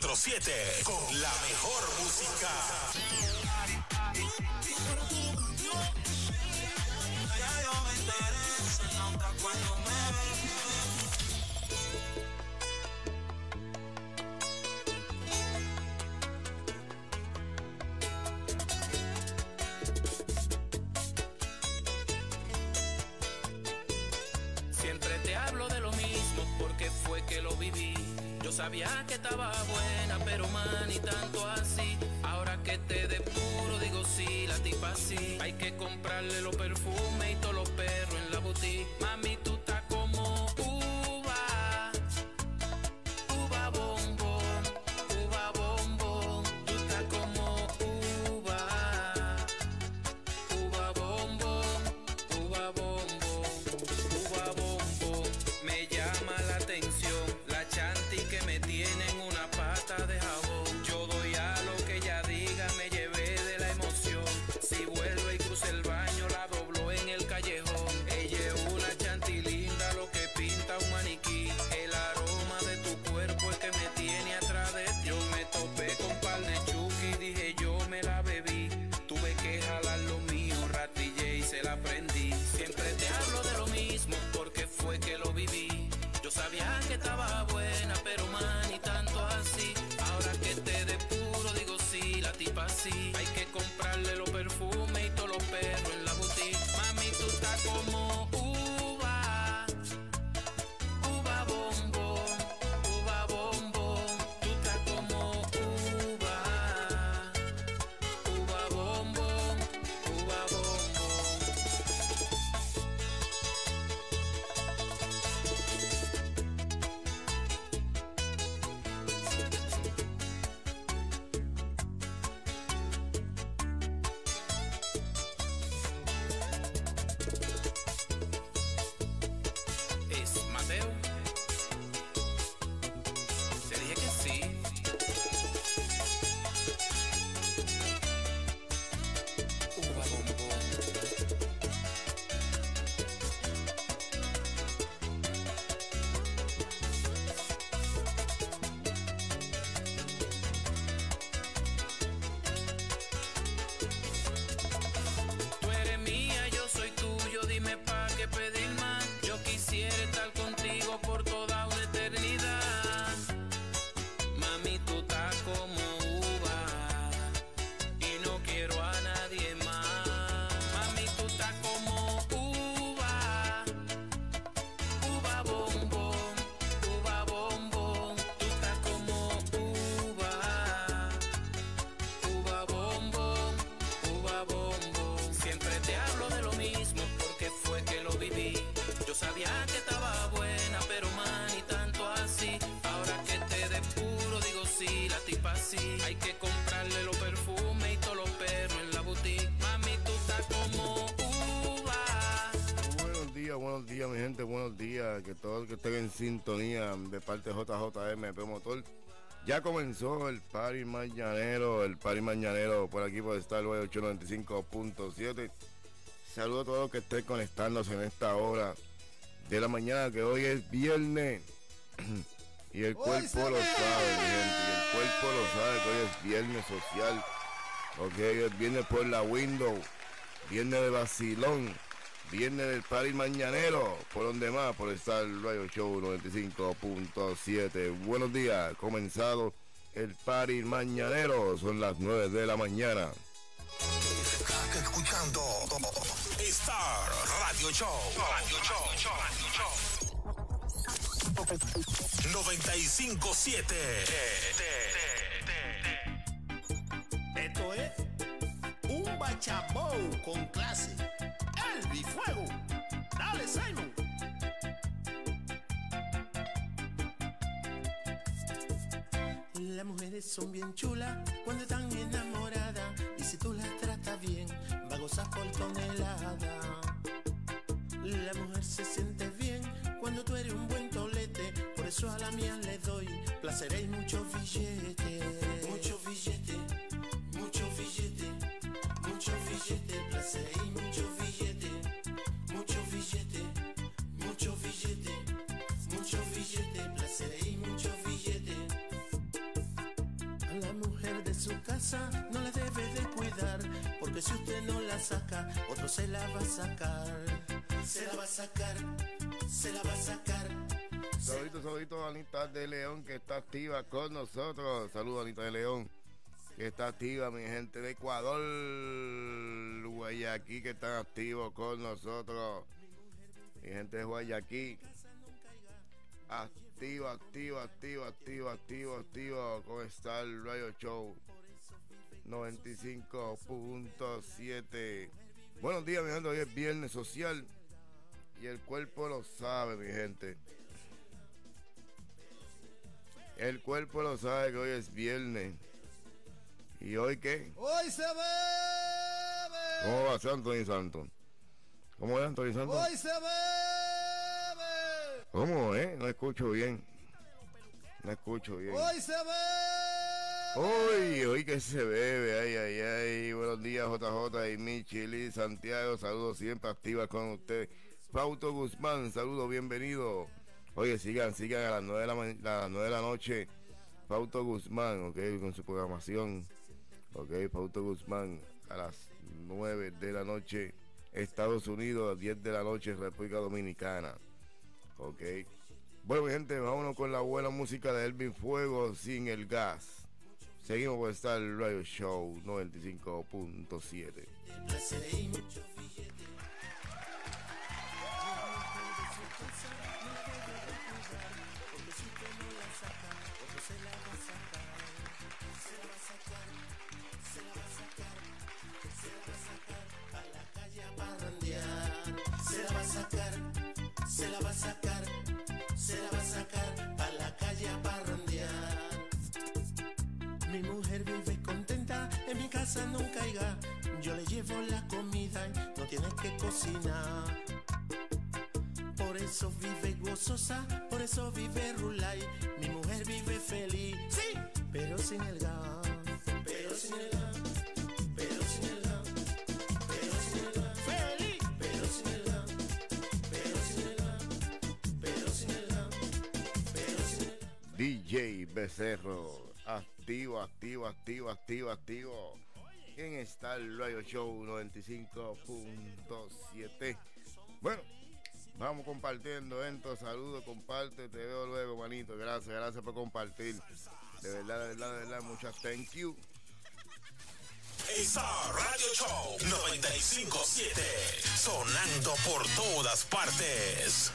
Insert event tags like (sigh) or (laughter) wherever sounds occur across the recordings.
24-7 con la mejor música. Yo sabía que estaba buena, pero man, tanto así. Ahora que te depuro, digo sí, la tipa sí. Hay que comprarle los perfumes y todos los perros en la boutique. Mami, buenos días. Que todos que estén en sintonía de parte de JJMP Motor. Ya comenzó el party mañanero, el party mañanero por aquí por Star 895.7. Saludos a todos los que estén conectándose en esta hora de la mañana, que hoy es viernes. (clears throat) y el cuerpo lo sabe, mi gente. Y el cuerpo lo sabe que hoy es viernes social. Ok, es viernes por la window. Viernes de vacilón. Viernes del party mañanero. ¿Por donde más? Por estar Radio Show 95.7. Buenos días. Comenzado el party mañanero. Son las 9 de la mañana. Estás escuchando Star Radio Show. Radio Show. Radio Show. 95.7. Esto es bachabou con clase. El bifuego. Dale, Simon. Las mujeres son bien chulas cuando están enamoradas. Y si tú las tratas bien, va a gozar por tonelada. La mujer se siente bien cuando tú eres un buen tolete. Por eso a la mía le doy placer y muchos billetes. Muchos billetes, muchos billetes, placer y muchos billetes. Muchos billetes, muchos billetes, muchos billetes, placer y muchos billetes. A la mujer de su casa no la debe de cuidar, porque si usted no la saca, otro se la va a sacar. Se la va a sacar, se la va a sacar. Saludito, saludito a Anita de León que está activa con nosotros. Saludos Anita de León que está activa, mi gente de Ecuador, Guayaquil que están activos con nosotros. Mi gente de Guayaquil. Activo, activo, activo, activo, activo, activo. ¿Cómo está el Radio Show? 95.7. Buenos días, mi gente. Hoy es viernes social. Y el cuerpo lo sabe, mi gente. El cuerpo lo sabe que hoy es viernes. ¿Y hoy qué? Hoy se bebe. ¿Cómo va Anthony Santos? ¿Cómo va Anthony Santos? Hoy se bebe. ¿Cómo, eh? No escucho bien. No escucho bien. Hoy se bebe. Hoy, hoy que se bebe, ay, ay, ay. Buenos días, JJ y Michili Santiago. Saludos siempre activas con usted. Fausto Guzmán, saludos, bienvenido. Oye, sigan, sigan a las 9 de la, a las 9 de la noche. Fausto Guzmán, ok, con su programación. Ok, Fausto Guzmán a las 9 de la noche. Estados Unidos, a las 10 de la noche, República Dominicana. Ok. Bueno, mi gente, vámonos con la buena música de Elvin Fuego sin el gas. Seguimos por estar el Radio Show 95.7. se la va a sacar, se la va a sacar a la calle a parrandear. Mi mujer vive contenta, en mi casa nunca haya. Yo le llevo la comida y no tienes que cocinar. Por eso vive gozosa, por eso vive Rulay. Mi mujer vive feliz, sí, pero sin el gas. Pero sin el gas, DJ Becerro, activo, activo, activo, activo, activo. ¿Quién está el Radio Show 95.7? Bueno, vamos compartiendo esto. Saludos, comparte, te veo luego, manito. Gracias, gracias por compartir. De verdad, de verdad, de verdad, muchas thank you. Star Radio Show 957. Sonando por todas partes.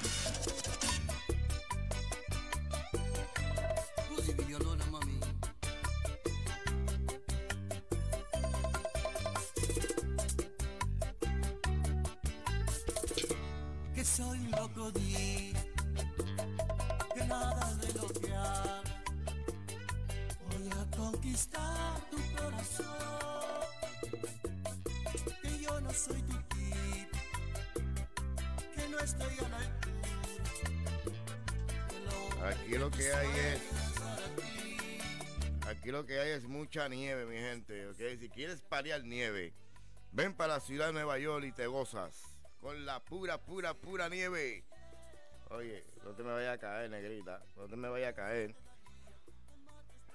Parear ven para la ciudad de Nueva York y te gozas. Con la pura, pura, pura nieve. Oye, no te me vaya a caer, negrita. No te me vaya a caer.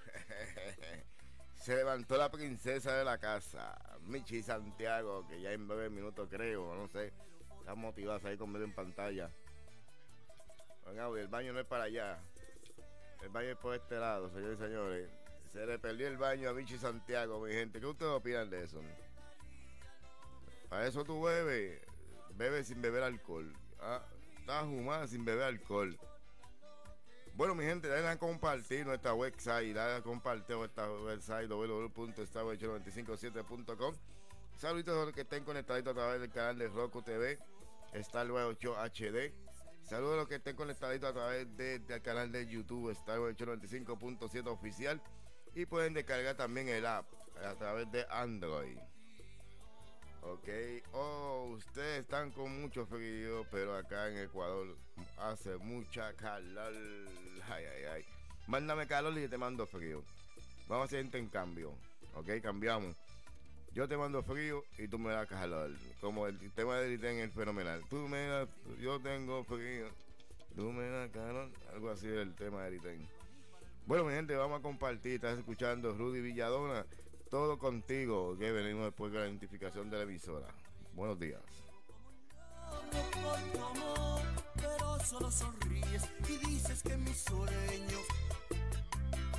(laughs) Se levantó la princesa de la casa, Michi Santiago, que ya en nueve minutos creo, no sé. Está motivada a salir conmigo en pantalla. Venga, el baño no es para allá. El baño es por este lado, señores y señores. Se le perdió el baño a Vichy Santiago, mi gente. ¿Qué ustedes opinan de eso? Para eso tú bebes. Bebes sin beber alcohol. Ah, estás humada sin beber alcohol. Bueno, mi gente, denle a compartir nuestra website. Dale a compartir nuestra website www.starweb957.com. Saluditos a los que estén conectaditos a través del canal de Roku TV. Star 8 HD. Saludos a los que estén conectaditos a través de- del canal de YouTube Star 895.7 oficial. Y pueden descargar también el app a través de Android. Ok, oh, ustedes están con mucho frío, pero acá en Ecuador hace mucha calor. Ay, ay, ay. Mándame calor y yo te mando frío. Vamos a hacer intercambio. Ok, cambiamos. Yo te mando frío y tú me das calor. Como el tema de Liten es fenomenal. Tú me das, yo tengo frío. Tú me das calor. Algo así es el tema de Liten. Bueno, mi gente, vamos a compartir. Estás escuchando Rudy Villadona. Todo contigo, que venimos después de la identificación de la emisora. Buenos días. por tu amor, pero solo sonríes y dices que mis sueños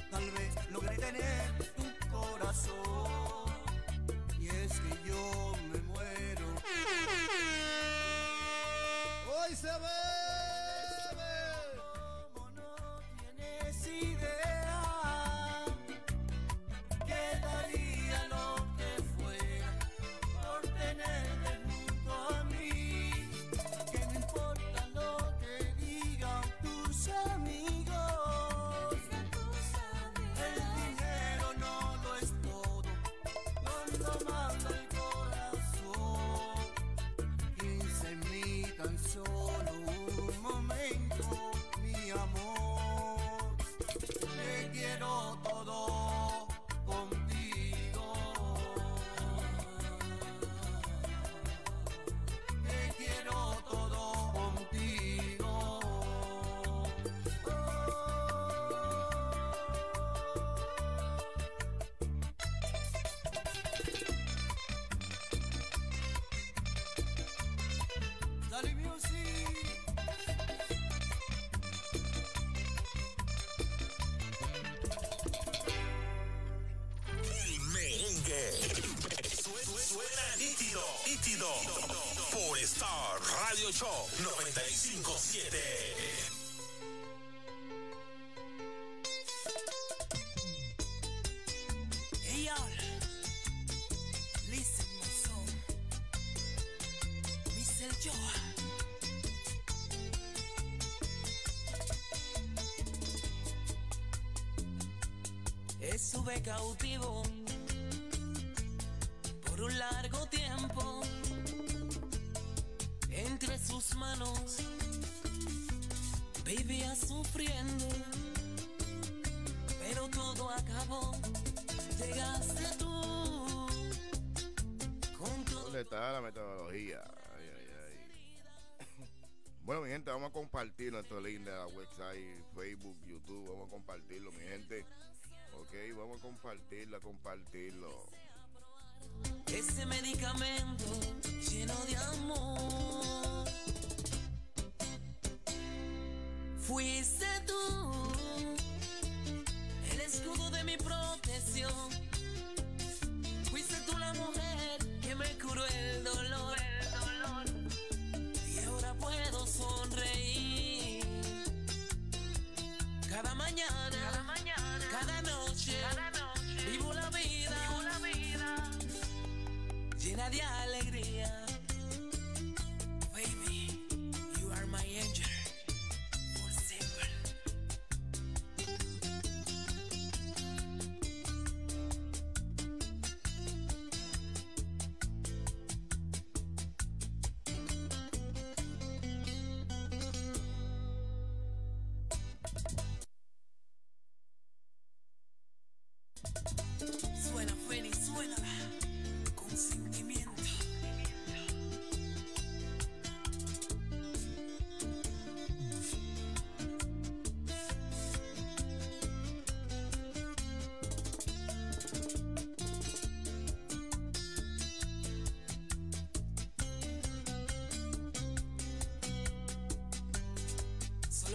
tal vez logré tener tu corazón. Y es que yo me muero. Hoy se ve. Tienes que daría lo que fuera por tenerte junto a mí. Que no importa lo que digan tus amigos. Cautivo por un largo tiempo entre sus manos. Vivía sufriendo, pero todo acabó. Llegaste tú con todo. ¿Dónde está la metodología? Ay, ay, ay. (laughs) Bueno, mi gente, vamos a compartir nuestro link de la website, Facebook, YouTube. Vamos a compartirlo, mi gente. Ok, vamos a compartirlo, compartirlo. Ese medicamento lleno de amor. Fuiste tú, el escudo de mi protección. Fuiste tú la mujer que me curó el dolor. Y ahora puedo sonreír. Cada, mañana, cada noche, vivo la vida, llena de alegría. Baby, you are my angel.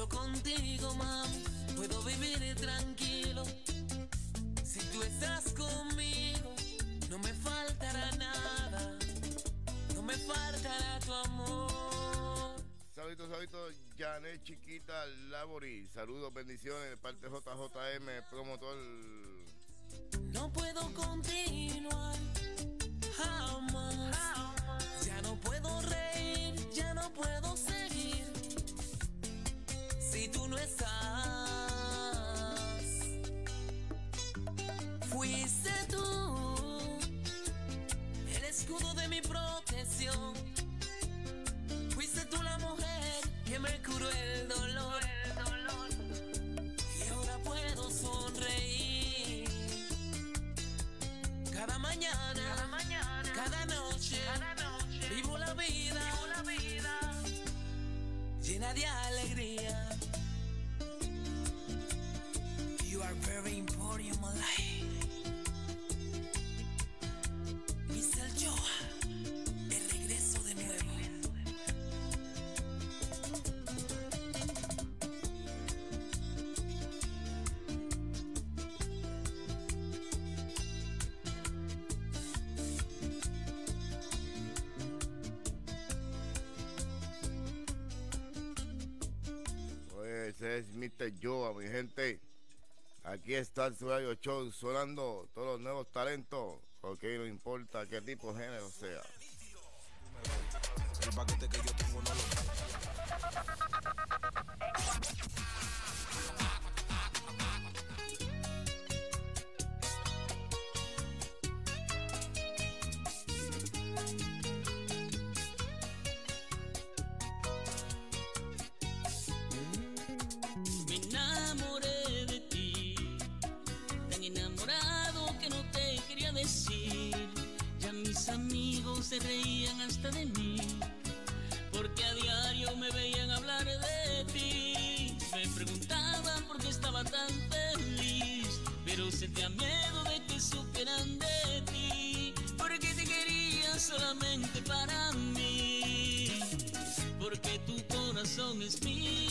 Solo contigo, mami, puedo vivir tranquilo. Si tú estás conmigo, no me faltará nada, no me faltará tu amor. Saludos, saludos, Janet Chiquita Labori. Saludos, bendiciones de parte JJM, promotor. No puedo continuar jamás. Ya no puedo reír, ya no puedo seguir. Si tú no estás, fuiste tú el escudo de mi protección. Fuiste tú la mujer que me curó el dolor. Y ahora puedo sonreír. Cada mañana, cada, mañana, cada noche, vivo la vida, llena de alegría. Ese es Mr. Yoa, mi gente. Aquí está el radio Show sonando todos los nuevos talentos. Porque no importa qué tipo de género sea. El paquete que yo tengo no lo sentía miedo de que supieran de ti, porque te quería solamente para mí, porque tu corazón es mío.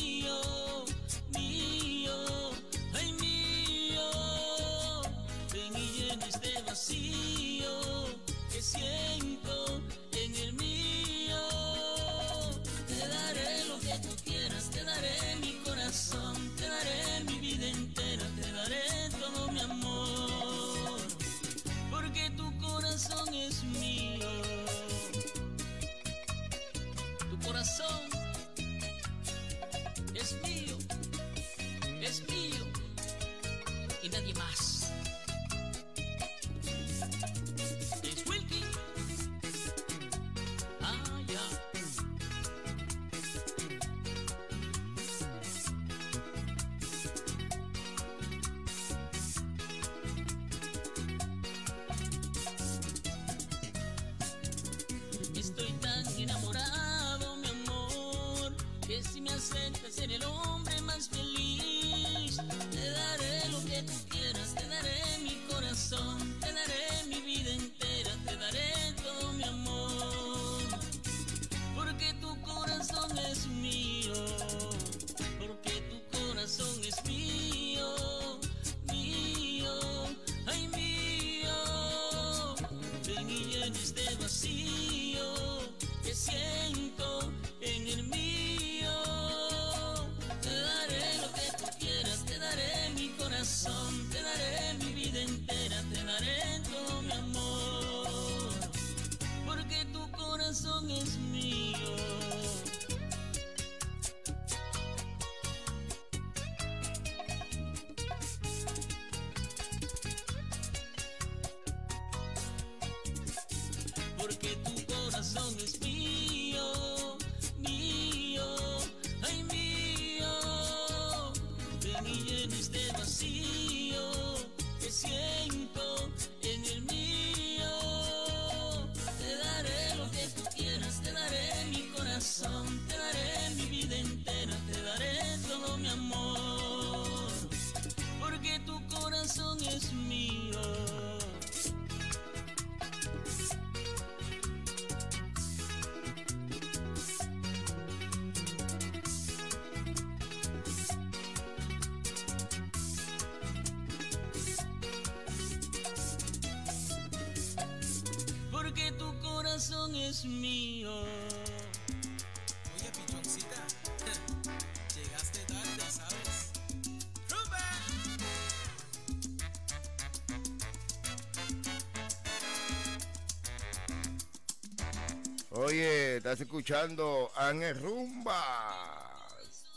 Oye, estás escuchando Ángel Rumba.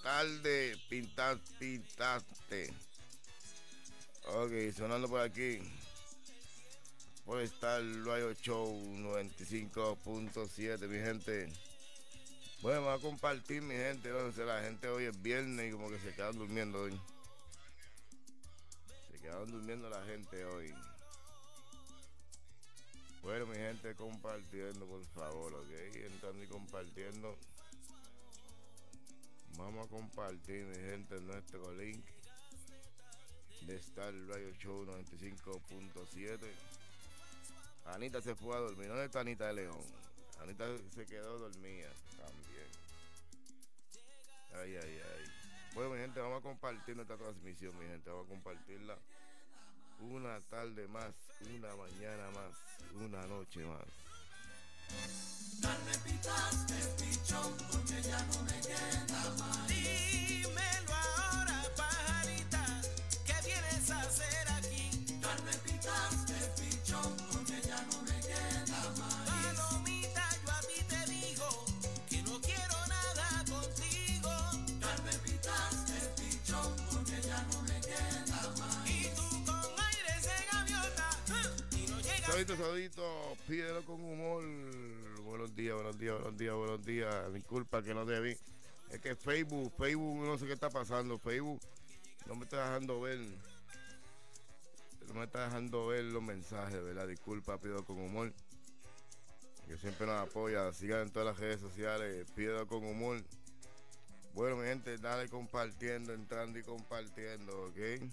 Tarde, pintas, pintaste. Ok, sonando por aquí. Por estar Luayo Show 95.7, mi gente. Bueno, vamos a compartir, mi gente. La gente hoy es viernes y como que se quedan durmiendo hoy. Se quedan durmiendo la gente hoy. Bueno, mi gente, compartiendo, por favor, ok. Entrando y compartiendo. Vamos a compartir, mi gente, nuestro link de Star Radio Show 95.7. Anita se fue a dormir. ¿Dónde está Anita de León? Anita se quedó dormida también. Ay, ay, ay. Bueno, mi gente, vamos a compartir nuestra transmisión, mi gente. Vamos a compartirla una tarde más, una mañana más, una noche más. Carmen picaste pichón porque ya no me queda más. Dímelo ahora, pajarita, ¿qué vienes a hacer aquí? Carmen picaste pichón porque ya no me queda más. Saludito, pídelo con humor. Buenos días, buenos días, buenos días, buenos días. Disculpa que no te vi. Es que Facebook, Facebook, no sé qué está pasando. Facebook no me está dejando ver. No me está dejando ver los mensajes, ¿verdad? Disculpa, pido con humor. Yo siempre nos apoya. Sigan en todas las redes sociales. Pido con humor. Bueno, mi gente, dale compartiendo, entrando y compartiendo, ¿ok?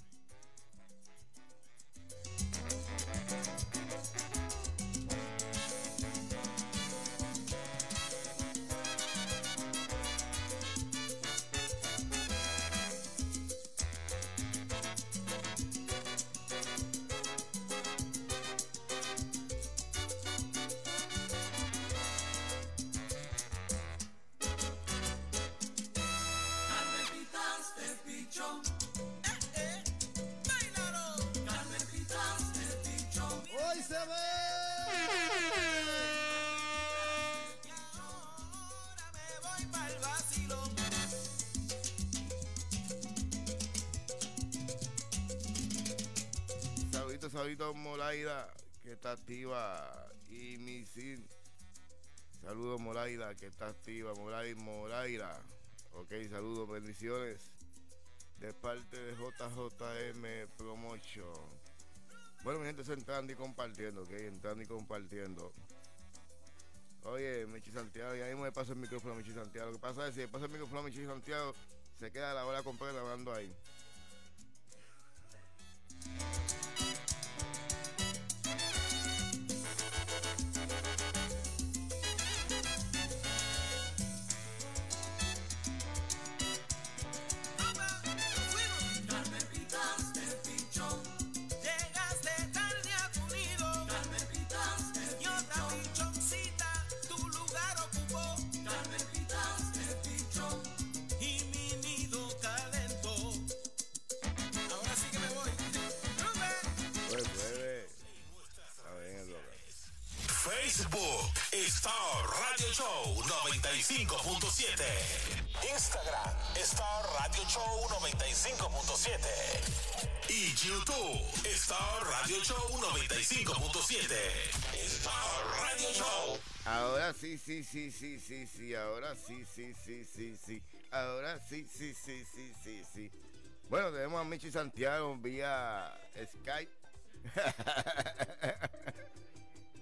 Saludito Molaida, que está activa. Y Misil. Saludos Molaida, que está activa. Moraida, Moraira. Ok, saludos, bendiciones. De parte de JJM Promotion. Bueno, mi gente, eso entrando y compartiendo, ok, entrando y compartiendo. Oye, Michi Santiago, ya mismo me paso el micrófono a Michi Santiago. Lo que pasa es que si le paso el micrófono a Michi Santiago, se queda la hora completa hablando ahí. Star Radio Show 95.7. Y YouTube Star Radio Show 95.7. Star Radio Show. Ahora sí, sí, sí, sí, sí, sí. Ahora sí, sí, sí, sí, sí. Ahora sí, sí, sí, sí, sí, sí. Bueno, tenemos a Michi Santiago vía Skype.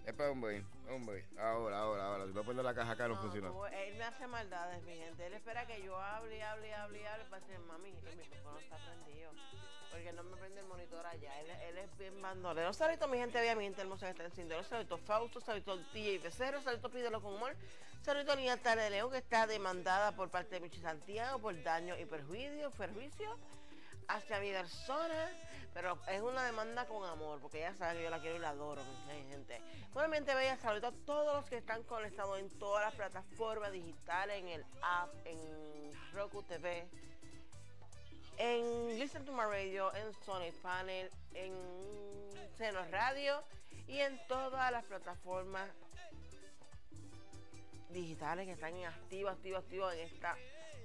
Espera, hombre, hombre. Ahora, ahora, ahora. Si voy a poner la caja acá no, funciona. tú- él me hace maldades, mi gente. Él espera que yo hable, hable, hable, hable para decir, mami, el micrófono está prendido. Porque no me prende el monitor allá. Él, él es bien bandolero. Saludito, mi gente, vea mi gente hermosa que está encendiendo. Saludito Fausto, saludito DJ Becero, saludito Pídelo con humor. Saludito Niña de León que está demandada por parte de Michi Santiago por daño y perjuicio, perjuicio hacia mi persona, pero es una demanda con amor, porque ella sabe que yo la quiero y la adoro, mi gente. Bueno, mi gente bella, saludo a todos los que están conectados en todas las plataformas digitales, en el app, en Roku TV, en Listen to My Radio, en Sonic Panel, en Seno Radio y en todas las plataformas digitales que están en activo, activo, activo en esta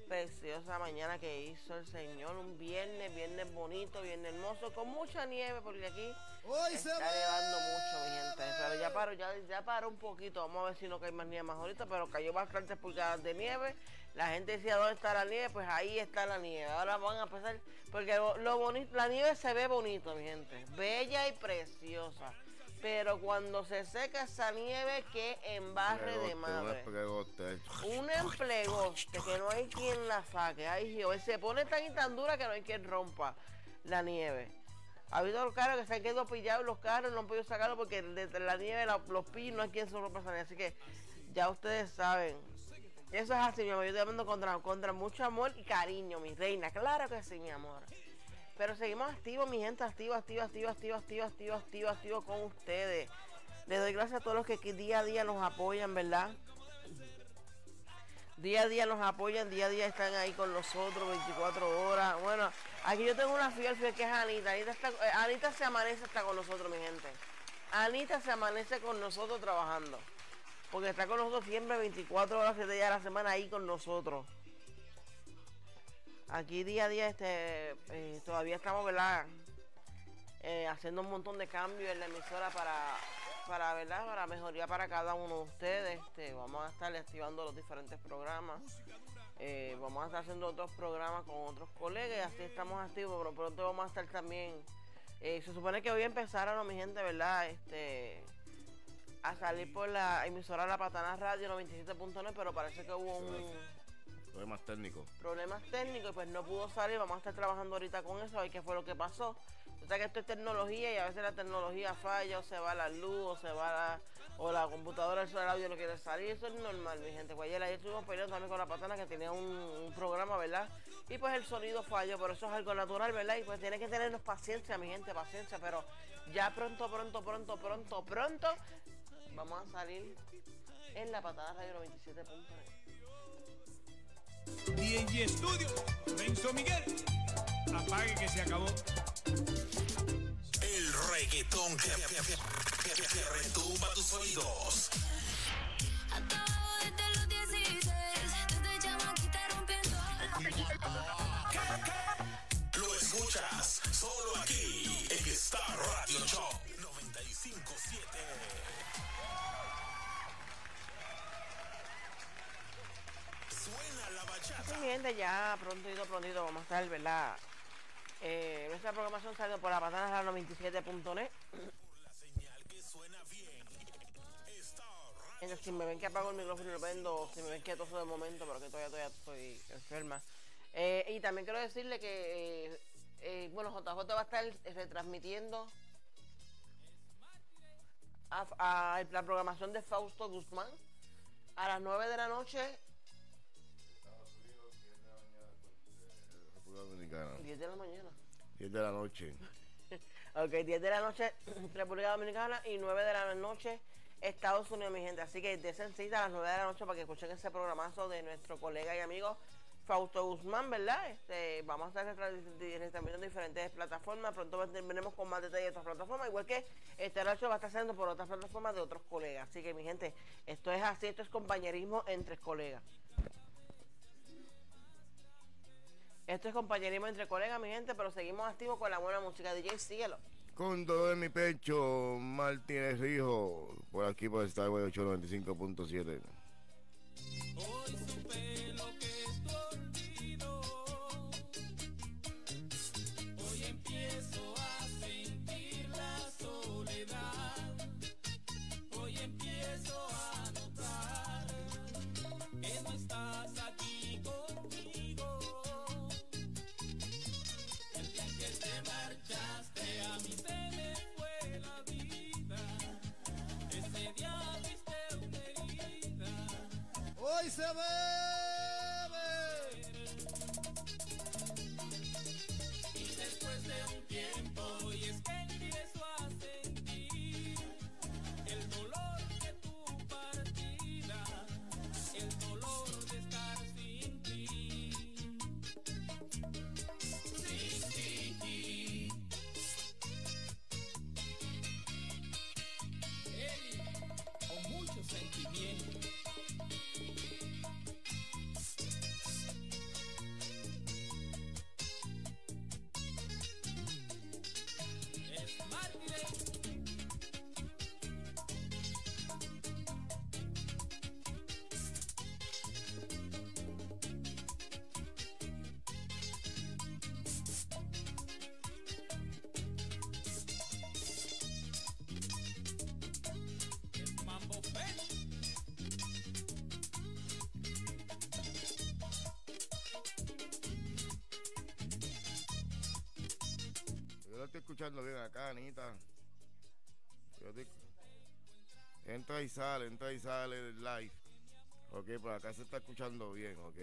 preciosa mañana que hizo el Señor. Un viernes, viernes bonito, viernes hermoso, con mucha nieve, porque aquí Hoy se está ve. nevando mucho, mi gente. Pero ya paró, ya, ya paró un poquito. Vamos a ver si no cae más nieve más ahorita, pero cayó bastantes pulgadas de nieve. La gente decía, ¿dónde está la nieve? Pues ahí está la nieve. Ahora van a pasar, porque lo, lo bonito, la nieve se ve bonito, mi gente. Bella y preciosa. Pero cuando se seca esa nieve, que embarre de madre. Un emplegoste que no hay quien la saque. Ay, Jehová, se pone tan y tan dura que no hay quien rompa la nieve. Ha habido los carros que se han quedado pillados los carros, no han podido sacarlo porque desde la nieve, la- los pinos, no hay quien se lo pasa. Así que ya ustedes saben. Eso es así, mi amor. Yo estoy hablando contra, contra mucho amor y cariño, mi reina. Claro que sí, mi amor. Pero seguimos activos, mi gente, activo, activo, activo, activo, activo, activo, activo, con ustedes. Les doy gracias a todos los que, día a día nos apoyan, ¿verdad? Día a día nos apoyan, día a día están ahí con nosotros, 24 horas. Bueno, aquí yo tengo una fiel, fiel que es Anita. Eh, Anita se amanece hasta con nosotros, mi gente. Anita se amanece con nosotros trabajando. Porque está con nosotros siempre 24 horas, 7 días a la semana ahí con nosotros. Aquí día a día este, eh, todavía estamos, ¿verdad? Eh, haciendo un montón de cambios en la emisora para, para, ¿verdad? Para mejoría para cada uno de ustedes. Este, vamos a estar activando los diferentes programas. Eh, vamos a estar haciendo otros programas con otros colegas así estamos activos, pero pronto vamos a estar también. se supone que hoy empezaron, mi gente, ¿verdad? Este, a salir por la emisora La Patana Radio 97.9, pero parece que hubo un Problemas técnicos. problemas técnicos pues no pudo salir. Vamos a estar trabajando ahorita con eso, a ver qué fue lo que pasó. O sea que esto es tecnología y a veces la tecnología falla o se va la luz o se va la, o la computadora, el audio no quiere salir. Eso es normal, mi gente. Pues ayer, ayer estuvimos peleando también con la patana que tenía un, programa, ¿verdad? Y pues el sonido falló, pero eso es algo natural, ¿verdad? Y pues tiene que tenernos paciencia, mi gente, paciencia. Pero ya pronto, pronto, pronto, pronto, pronto vamos a salir en la patada radio 97.9. DJ Studio, Renzo Miguel. Apague que se acabó. El reggaetón que, que, que- que- que retumba tus oídos. Desde los 16, desde chamaquita rompiendo. Lo escuchas solo aquí bachata. Sí, gente, ya prontito, prontito vamos a estar, ¿verdad? Eh, nuestra programación salió por la patana radio 97.net. La señal que suena bien. Star Radio. Entonces, si me ven que apago el micrófono y lo vendo, si me ven que toso de momento, pero que todavía, todavía estoy enferma. Eh, y también quiero decirle que, eh, eh, bueno, JJ va a estar retransmitiendo a, a la programación de Fausto Guzmán a las 9 de la noche, Dominicana. 10 de la mañana. 10 de la noche. (laughs) Ok, 10 de la noche (clears throat) República Dominicana y 9 de la noche Estados Unidos, mi gente. Así que desen cita a las 9 de la noche para que escuchen ese programazo de nuestro colega y amigo Fausto Guzmán, ¿verdad? Este, vamos a estar retransmitiendo en diferentes plataformas. Pronto vendremos con más detalles de otras plataformas. Igual que este radio va a estar haciendo por otras plataformas de otros colegas. Así que, mi gente, esto es así, esto es compañerismo entre colegas. Esto es compañerismo entre colegas, mi gente, pero seguimos activos con la buena música. DJ, síguelo. Con todo en mi pecho, Martínez Rijo, por aquí por Starway 895.7. Hoy supe lo estoy escuchando bien acá, Anita. Yo estoy- Entra y sale, entra y sale el live. Ok, pues acá se está escuchando bien, ok.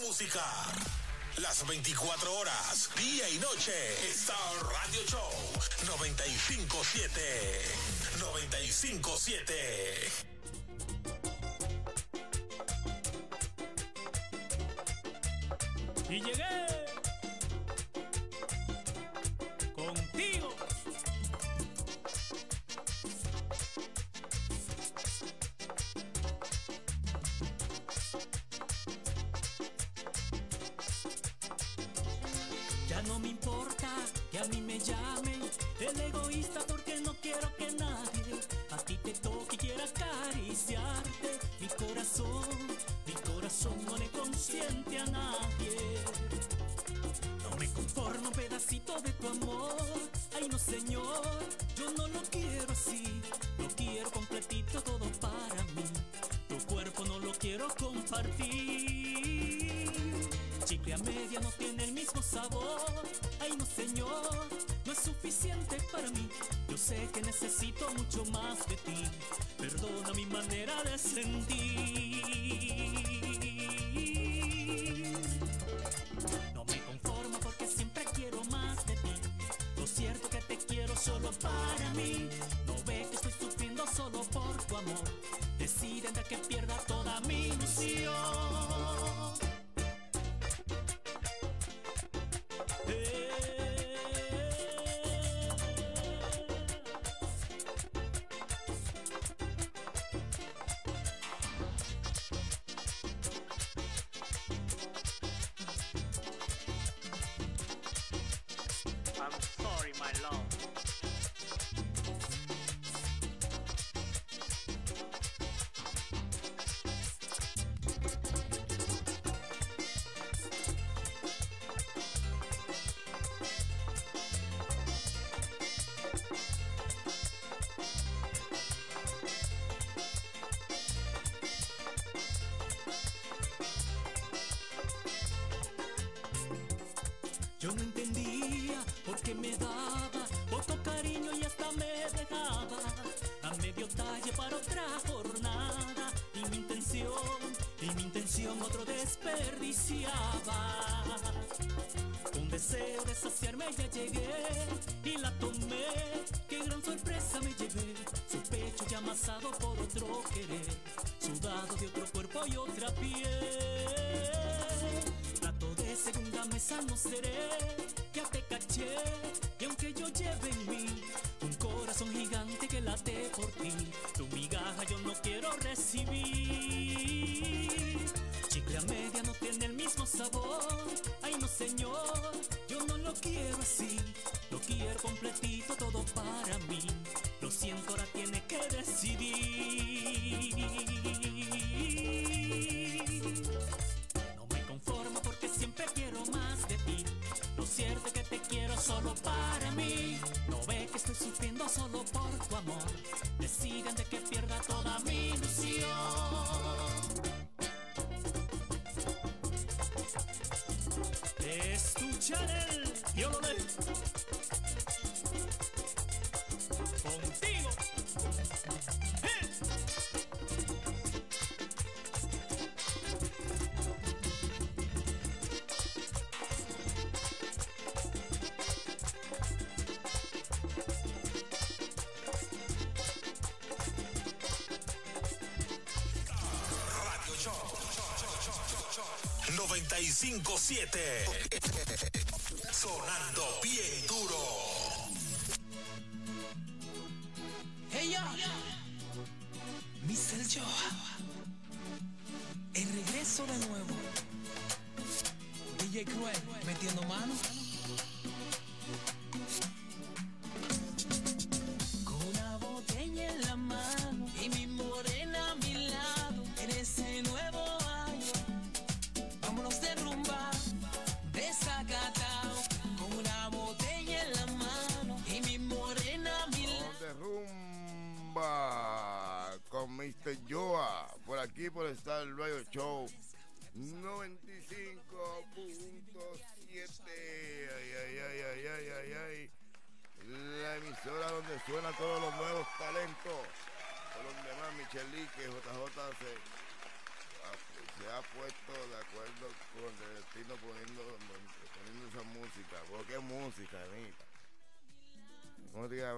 Música. Las 24 horas, día y noche. Star Radio Show 957. 957. No me importa que a mí me llamen el egoísta porque no quiero que nadie a ti te toque y quiera acariciarte. Mi corazón, mi corazón no le consiente a nadie. No me conformo pedacito de tu amor. Ay no señor, yo no lo quiero así. Lo quiero completito todo para mí. Tu cuerpo no lo quiero compartir. A media no tiene el mismo sabor. Ay no señor, no es suficiente para mí. Yo sé que necesito mucho más de ti. Perdona mi manera de sentir. No me conformo porque siempre quiero más de ti. Lo cierto que te quiero solo para mí. No ve que estoy sufriendo solo por tu amor. Deciden de que pierda toda mi ilusión. Yo no entendía por qué me daba poco cariño y hasta me dejaba a medio talle para otra jornada. Y mi intención, y mi intención otro desperdiciaba. Con deseo de saciarme ya llegué y la tomé. Qué gran sorpresa me llevé. Su pecho ya amasado por otro querer. Sudado de otro cuerpo y otra piel. Segunda mesa no seré, ya te caché. Y aunque yo lleve en mí un corazón gigante que late por ti, tu migaja yo no quiero recibir. Chicle a media no tiene el mismo sabor. Ay no señor, yo no lo quiero así. Lo quiero completito todo para mí. Lo siento, ahora tiene que decidir. cierto que te quiero solo para mí. No ve que estoy sufriendo solo por tu amor. Decidan de que pierda toda mi ilusión. Es tu channel, violonel. 95.7.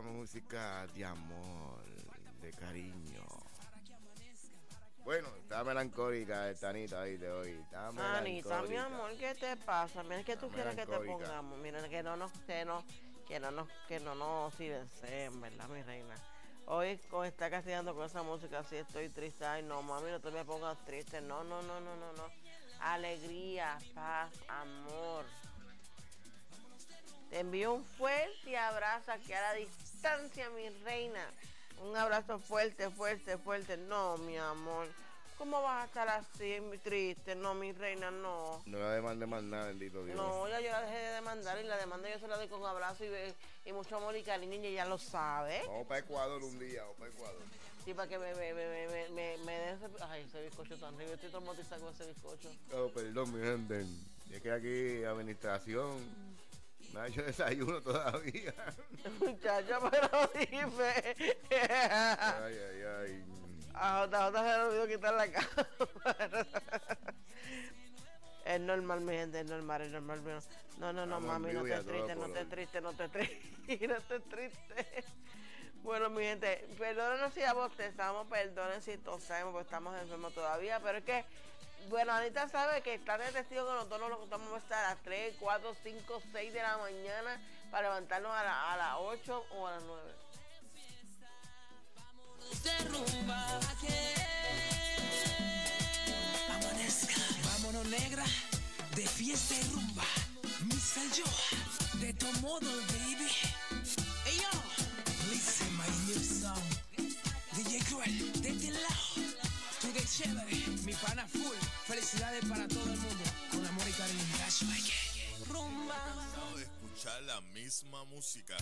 música, de amor, de cariño. Bueno, está melancólica esta Anita ahí de hoy. Está Anita, mi amor, ¿qué te pasa? Mira, ¿qué tú quieres que te pongamos? Mira, que no nos, que no, que no nos, que no nos silencien, ¿verdad, mi reina? Hoy con está castigando con esa música así estoy triste. Ay, no, mami, no te me pongas triste. No, no, no, no, no, no. Alegría, paz, amor. Te envío un fuerte abrazo aquí a la distancia, mi reina. Un abrazo fuerte, fuerte, fuerte. No, mi amor. ¿Cómo vas a estar así, mi- triste? No, mi reina, no. No la demande más nada, bendito Dios. No, ya yo la dejé de demandar y la demanda yo se la doy con abrazo y, y mucho amor y cariño y ella lo sabe. Vamos para Ecuador un día, vamos para Ecuador. Sí, para que me, me, me, me, me, me, dé ese... Ay, ese bizcocho tan rico. Estoy traumatizada con ese bizcocho. Oh, perdón, mi gente. Es que aquí administración me ha hecho desayuno todavía. (laughs) Muchacha, pero dime. ay, ay, ay. A JJ se le olvidó quitar la cámara. Es normal, mi gente, es normal, es normal. No, no, no, en mami, no vivo y a estés todo triste, no estés color. triste, no estés triste, (laughs) no estés triste. Bueno, mi gente, perdónenos si bostezamos, perdonen si tosemos, porque estamos enfermos todavía, pero es que, bueno, Anita sabe que está en el testigo que nosotros nos vamos a estar a las 3, 4, 5, 6 de la mañana para levantarnos a, a las 8 o a las 9. de rumba que amanezca. Vámonos negra, de fiesta y rumba. Mr. Joa, de tu modo, baby. Chévere, mi pana full. Felicidades para todo el mundo. Con amor y cariño. That's my gang. Rumba. cansado de escuchar la misma música.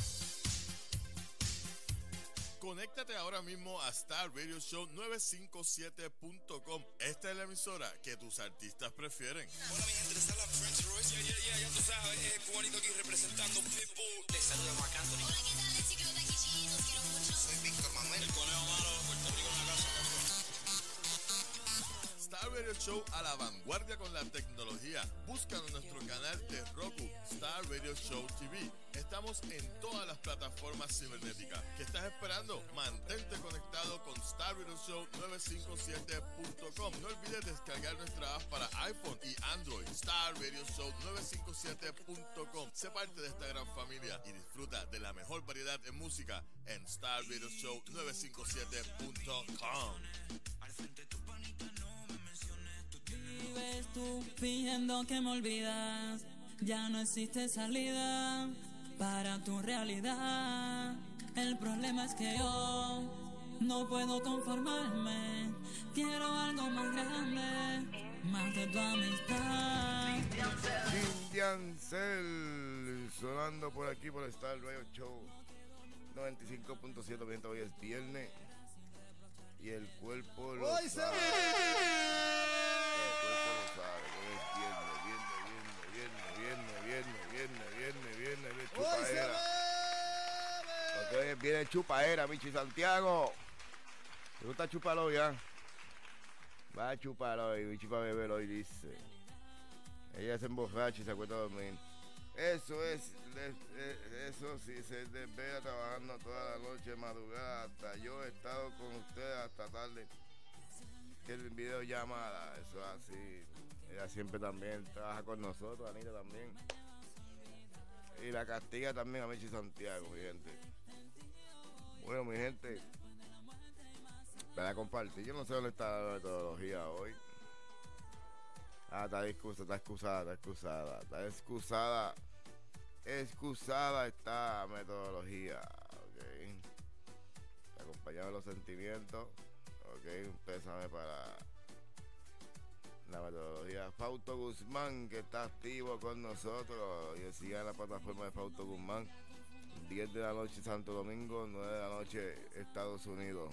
Conéctate ahora mismo a Star Radio Show 957.com. Esta es la emisora que tus artistas prefieren. Hola mi gente, les habla Prince Royce. Yeah, yeah, yeah, ya tú sabes, eh, cubanito aquí representando Pitbull. Les saluda Marc Anthony. Hola, ¿qué tal? chicos de aquí, chiquitos, quiero mucho. Soy Víctor Manuel. El conejo malo de Puerto Rico en la casa. Star Radio Show a la vanguardia con la tecnología. Búscanos en nuestro canal de Roku, Star Radio Show TV. Estamos en todas las plataformas cibernéticas. ¿Qué estás esperando? Mantente conectado con Star Radio Show 957.com. No olvides descargar nuestra app para iPhone y Android. Star Radio Show 957.com. Sé parte de esta gran familia y disfruta de la mejor variedad de música en Star Radio Show 957.com. Vives tú fingiendo que me olvidas. Ya no existe salida para tu realidad. El problema es que yo no puedo conformarme. Quiero algo más grande, más de tu amistad. Indian Cell sonando por aquí por Star Radio Show 95.7 gente, hoy es viernes y el cuerpo lo Hoy se sabe. El viernes, viernes, Hoy se chupaera. Hoy viernes chupaera, Michi Santiago. ¿Te gusta chuparlo ya? Va a chuparlo hoy, Michi para beber hoy, dice. Ella se emborracha y se acuesta a dormir. Eso es, de- eso sí, se desvela trabajando toda la noche, madrugada. Hasta yo he estado con ustedes hasta tarde. que el video llamada, eso es así. Ella siempre también trabaja con nosotros, Anita también. Y la castiga también a Michi Santiago, mi gente. Bueno, mi gente, para compartir, yo no sé dónde está la metodología hoy. Ah, está excusada, está excusada, está excusada, está excusada. Excusada esta metodología, ok. Acompañado de los sentimientos, ok. Un pésame para la metodología. Fausto Guzmán, que está activo con nosotros. Y siga la plataforma de Fausto Guzmán. 10 de la noche Santo Domingo, 9 de la noche Estados Unidos.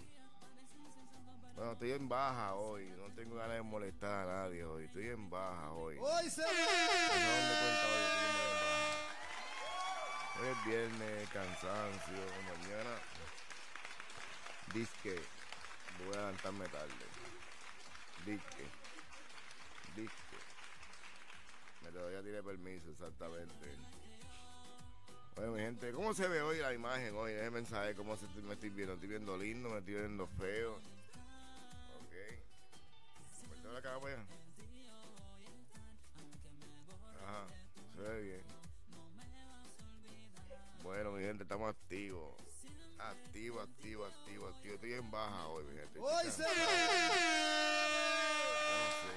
Bueno, estoy en baja hoy. No tengo ganas de molestar a nadie hoy. Estoy en baja hoy. Hoy se No cuenta hoy, es viernes, cansancio. Mañana, disque. Voy a levantarme tarde. Disque. Me todavía tiene permiso, exactamente. Bueno, mi gente, ¿cómo se ve hoy la imagen hoy? Déjenme saber cómo se, me estoy viendo. ¿Estoy viendo lindo? ¿Me estoy viendo feo? Ok. Vuelta la cara para allá. Ajá, se ve bien. Bueno, mi gente, estamos activos. Activo, activo, activo, activo. Estoy en baja hoy, mi gente. Hoy se. No sé,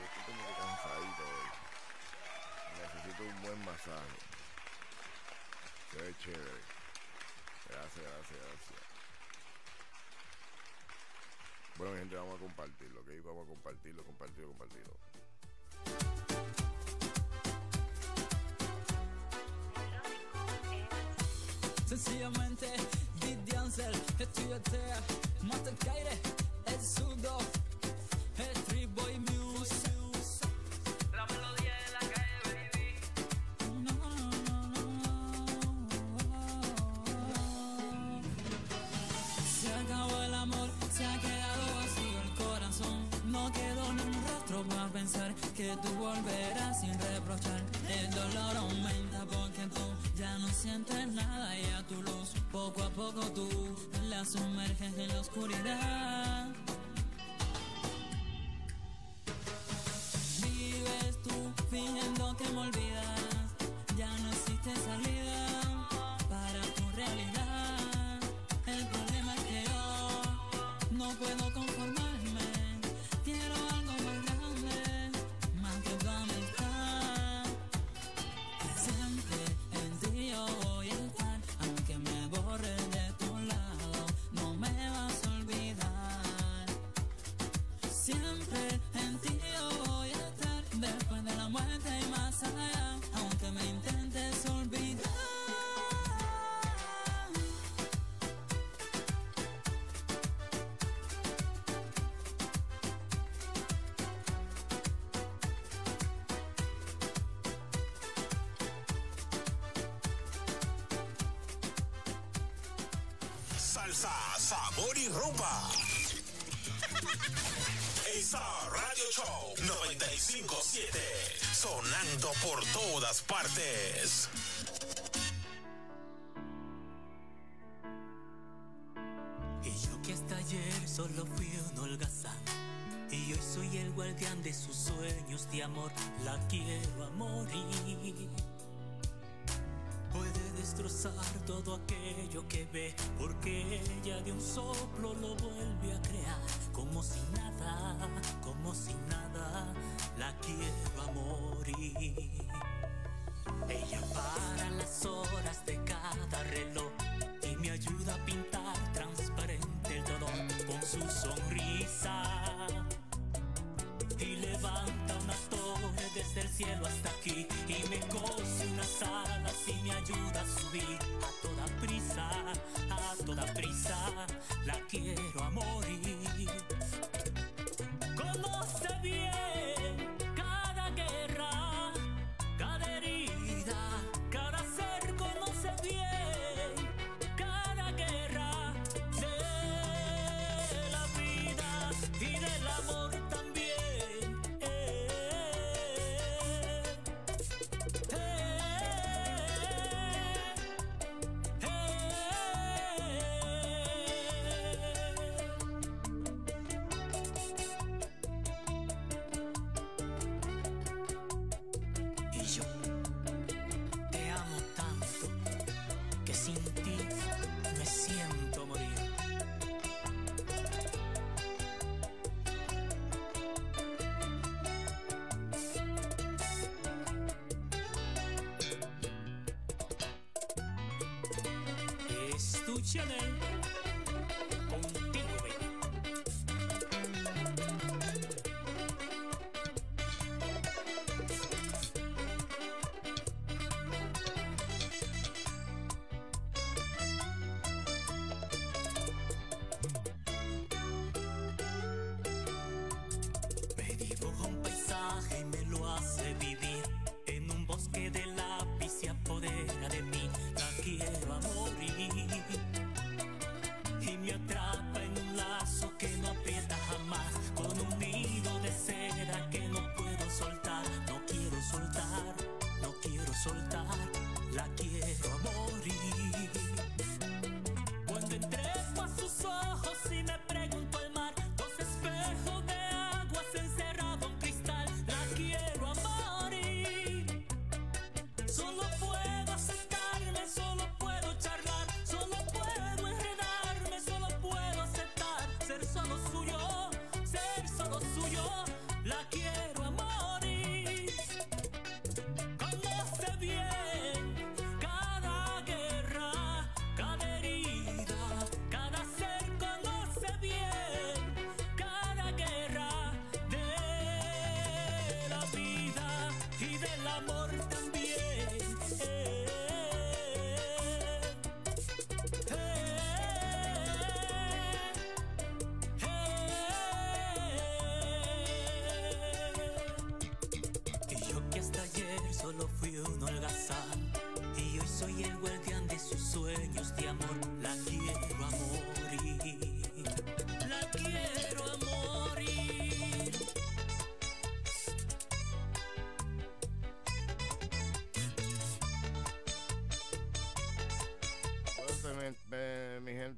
estoy como que cansadito hoy. Necesito un buen masaje. Se ve chévere. Gracias, gracias, gracias. Bueno, gente, vamos a compartirlo, ¿ok? Vamos a compartirlo, compartirlo, compartirlo. Sencillamente di Ansel e tu e te Mata Caire e Sudo que tú volverás sin reprochar. El dolor aumenta porque tú ya no sientes nada y a tu luz Poco a poco tú la sumerges en la oscuridad. Vives tú fingiendo que me olvidas. Ya no existe salida para tu realidad por todas partes. Y yo que hasta ayer solo fui un holgazán. Y hoy soy el guardián de sus sueños de amor. La quiero a destrozar todo aquello que ve Porque ella de un soplo lo vuelve a crear Como si nada, como si nada La quiero a morir ella para las horas de cada reloj y me ayuda a pintar transparente el dolor con su sonrisa. Levanta una torre desde el cielo hasta aquí y me cose unas alas y me ayuda a subir a toda prisa, a toda prisa. La quiero a morir. Conoce bien Chilling.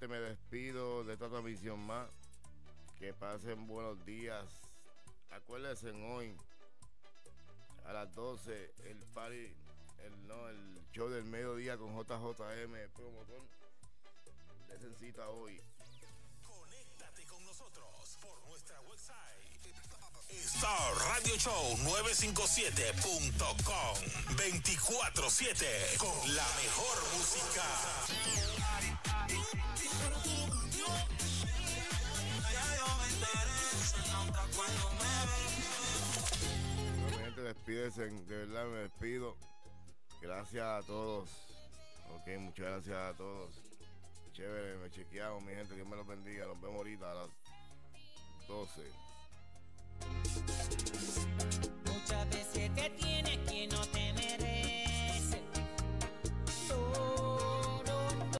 Gente, me despido de esta transmisión más. Que pasen buenos días. Acuérdense hoy a las 12 el party, el, no, el show del mediodía con JJM promotor. Desen cita hoy. Conéctate con nosotros por nuestra website Star Radio Show 957.com 24-7 con la mejor música. Mi gente, despídense, de verdad me despido. Gracias a todos. Ok, muchas gracias a todos. Chévere, me chequeamos, mi gente, Dios me los bendiga. Nos vemos ahorita a las 12.